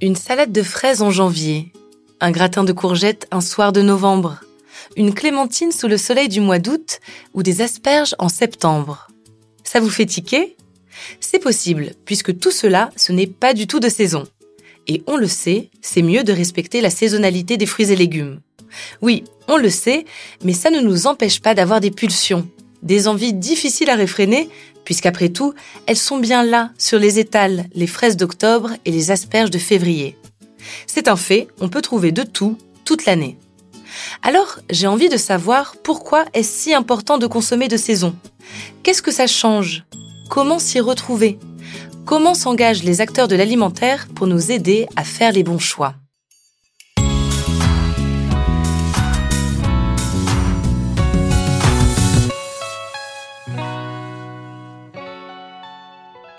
Une salade de fraises en janvier, un gratin de courgettes un soir de novembre, une clémentine sous le soleil du mois d'août ou des asperges en septembre. Ça vous fait tiquer? C'est possible, puisque tout cela, ce n'est pas du tout de saison. Et on le sait, c'est mieux de respecter la saisonnalité des fruits et légumes. Oui, on le sait, mais ça ne nous empêche pas d'avoir des pulsions, des envies difficiles à réfréner, puisqu'après tout, elles sont bien là, sur les étals, les fraises d'octobre et les asperges de février. C'est un fait, on peut trouver de tout, toute l'année. Alors, j'ai envie de savoir pourquoi est-ce si important de consommer de saison Qu'est-ce que ça change? Comment s'y retrouver? Comment s'engagent les acteurs de l'alimentaire pour nous aider à faire les bons choix?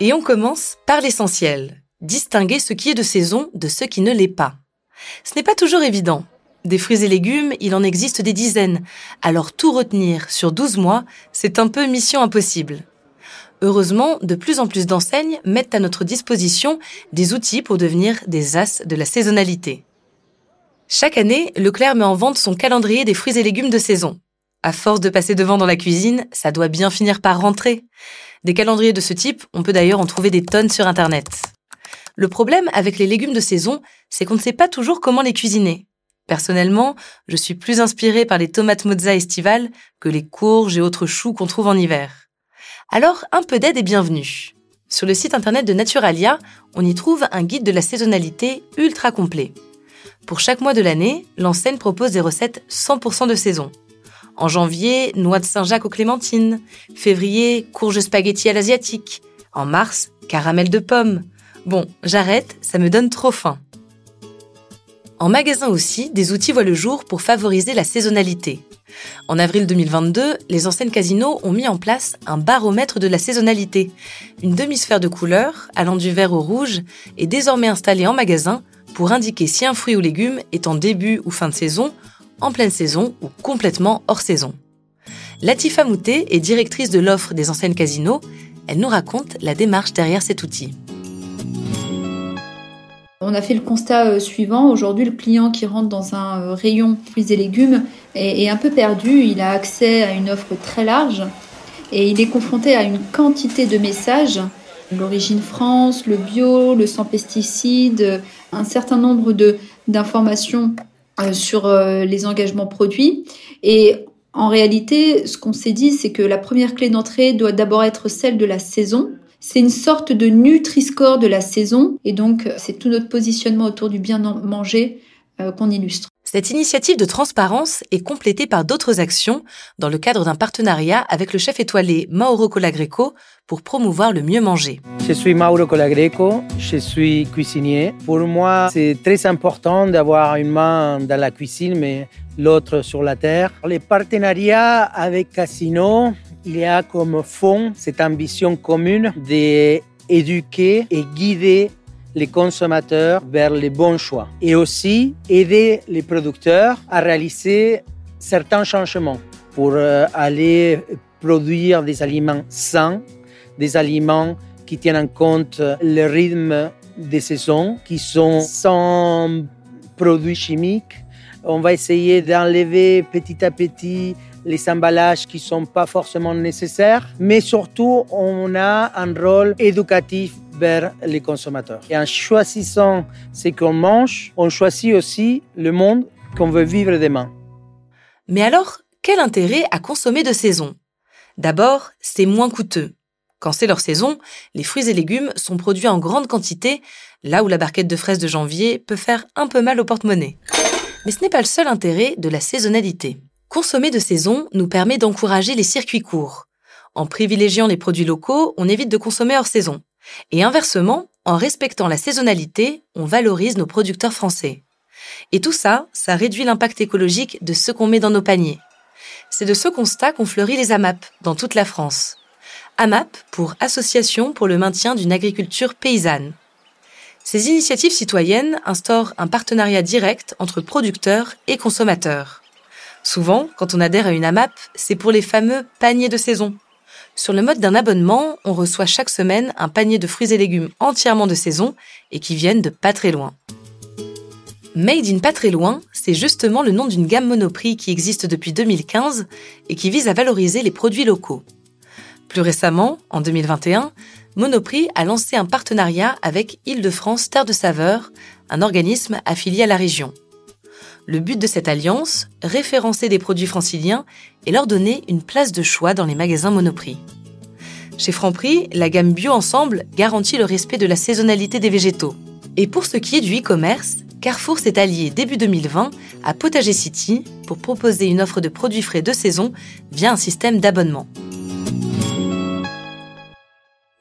Et on commence par l'essentiel, distinguer ce qui est de saison de ce qui ne l'est pas. Ce n'est pas toujours évident. Des fruits et légumes, il en existe des dizaines, alors tout retenir sur 12 mois, c'est un peu mission impossible. Heureusement, de plus en plus d'enseignes mettent à notre disposition des outils pour devenir des as de la saisonnalité. Chaque année, Leclerc met en vente son calendrier des fruits et légumes de saison. À force de passer devant dans la cuisine, ça doit bien finir par rentrer. Des calendriers de ce type, on peut d'ailleurs en trouver des tonnes sur Internet. Le problème avec les légumes de saison, c'est qu'on ne sait pas toujours comment les cuisiner. Personnellement, je suis plus inspirée par les tomates mozza estivales que les courges et autres choux qu'on trouve en hiver. Alors, un peu d'aide est bienvenue. Sur le site internet de Naturalia, on y trouve un guide de la saisonnalité ultra complet. Pour chaque mois de l'année, l'enseigne propose des recettes 100% de saison. En janvier, noix de Saint-Jacques aux clémentines. Février, courges spaghetti à l'asiatique. En mars, caramel de pommes. Bon, j'arrête, ça me donne trop faim. En magasin aussi, des outils voient le jour pour favoriser la saisonnalité. En avril 2022, les enseignes Casino ont mis en place un baromètre de la saisonnalité. Une demi-sphère de couleur, allant du vert au rouge, est désormais installée en magasin pour indiquer si un fruit ou légume est en début ou fin de saison en pleine saison ou complètement hors saison. Latifa Moutet est directrice de l'offre des enseignes Casino. Elle nous raconte la démarche derrière cet outil. On a fait le constat euh, suivant. Aujourd'hui, le client qui rentre dans un euh, rayon fruits et légumes est, un peu perdu. Il a accès à une offre très large et il est confronté à une quantité de messages. L'origine France, le bio, le sans pesticides, un certain nombre d'informations sur euh, les engagements produits. Et en réalité, ce qu'on s'est dit, c'est que la première clé d'entrée doit d'abord être celle de la saison. C'est une sorte de Nutri-Score de la saison. Et donc, c'est tout notre positionnement autour du bien manger euh, qu'on illustre. Cette initiative de transparence est complétée par d'autres actions dans le cadre d'un partenariat avec le chef étoilé Mauro Colagreco pour promouvoir le mieux manger. Je suis Mauro Colagreco, je suis cuisinier. Pour moi, c'est très important d'avoir une main dans la cuisine, mais l'autre sur la terre. Les partenariats avec Casino, il y a comme fond cette ambition commune d'éduquer et guider les consommateurs vers les bons choix et aussi aider les producteurs à réaliser certains changements pour euh, aller produire des aliments sains, des aliments qui tiennent en compte le rythme des saisons, qui sont sans produits chimiques. On va essayer d'enlever petit à petit les emballages qui ne sont pas forcément nécessaires, mais surtout on a un rôle éducatif les consommateurs. Et en choisissant ce qu'on mange, on choisit aussi le monde qu'on veut vivre demain. Mais alors, quel intérêt à consommer de saison? D'abord, c'est moins coûteux. Quand c'est leur saison, les fruits et légumes sont produits en grande quantité, là où la barquette de fraises de janvier peut faire un peu mal au porte-monnaie. Mais ce n'est pas le seul intérêt de la saisonnalité. Consommer de saison nous permet d'encourager les circuits courts. En privilégiant les produits locaux, on évite de consommer hors saison. Et inversement, en respectant la saisonnalité, on valorise nos producteurs français. Et tout ça, ça réduit l'impact écologique de ce qu'on met dans nos paniers. C'est de ce constat qu'ont fleuri les AMAP dans toute la France. AMAP pour Association pour le maintien d'une agriculture paysanne. Ces initiatives citoyennes instaurent un partenariat direct entre producteurs et consommateurs. Souvent, quand on adhère à une AMAP, c'est pour les fameux paniers de saison, Sur le mode d'un abonnement, on reçoit chaque semaine un panier de fruits et légumes entièrement de saison et qui viennent de pas très loin. Made in pas très loin, c'est justement le nom d'une gamme Monoprix qui existe depuis 2015 et qui vise à valoriser les produits locaux. Plus récemment, en 2021, Monoprix a lancé un partenariat avec Île-de-France Terre de Saveur, un organisme affilié à la région. Le but de cette alliance, référencer des produits franciliens et leur donner une place de choix dans les magasins Monoprix. Chez Franprix, la gamme Bio Ensemble garantit le respect de la saisonnalité des végétaux. Et pour ce qui est du e-commerce, Carrefour s'est allié début 2020 à Potager City pour proposer une offre de produits frais de saison via un système d'abonnement.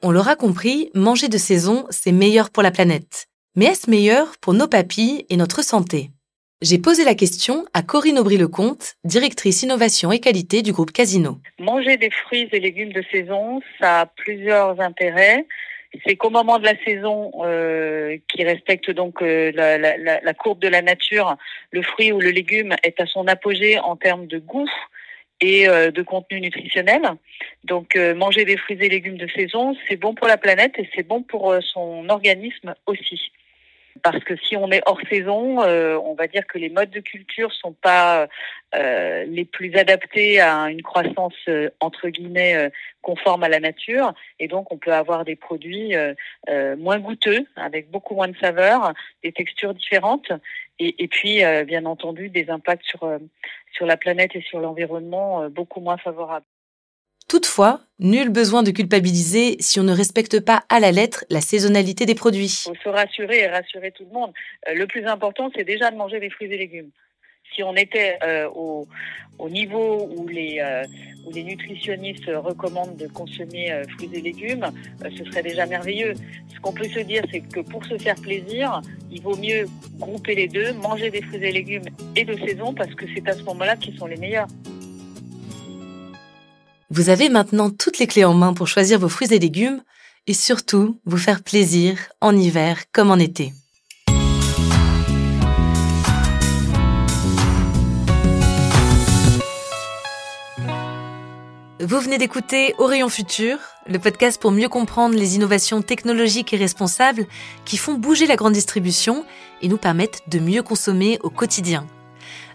On l'aura compris, manger de saison, c'est meilleur pour la planète. Mais est-ce meilleur pour nos papilles et notre santé? J'ai posé la question à Corinne Aubry-Lecomte, directrice innovation et qualité du groupe Casino. Manger des fruits et légumes de saison, ça a plusieurs intérêts. C'est qu'au moment de la saison, euh, qui respecte donc euh, la, courbe de la nature, le fruit ou le légume est à son apogée en termes de goût, et euh, de contenu nutritionnel. Donc manger des fruits et légumes de saison, c'est bon pour la planète et c'est bon pour son organisme aussi. Parce que si on est hors saison, on va dire que les modes de culture sont pas les plus adaptés à une croissance entre guillemets conforme à la nature, et donc on peut avoir des produits moins goûteux, avec beaucoup moins de saveurs, des textures différentes, et, et puis bien entendu des impacts sur sur la planète et sur l'environnement euh, beaucoup moins favorable. Toutefois, nul besoin de culpabiliser si on ne respecte pas à la lettre la saisonnalité des produits. Il faut se rassurer et rassurer tout le monde. Euh, le plus important, c'est déjà de manger des fruits et légumes. Si on était euh, au, au, niveau les, où les nutritionnistes recommandent de consommer fruits et légumes, ce serait déjà merveilleux. Ce qu'on peut se dire, c'est que pour se faire plaisir, il vaut mieux grouper les deux, manger des fruits et légumes et de saison parce que c'est à ce moment-là qu'ils sont les meilleurs. Vous avez maintenant toutes les clés en main pour choisir vos fruits et légumes et surtout vous faire plaisir en hiver comme en été. Vous venez d'écouter Rayon Futur, le podcast pour mieux comprendre les innovations technologiques et responsables qui font bouger la grande distribution et nous permettent de mieux consommer au quotidien.